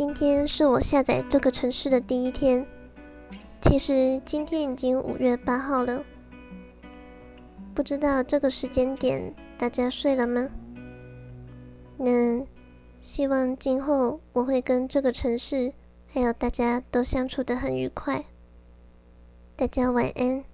今天是我下载这个城市的第一天。其实今天已经五月八号了，不知道这个时间点大家睡了吗？那希望今后我会跟这个城市还有大家都相处得很愉快。大家晚安。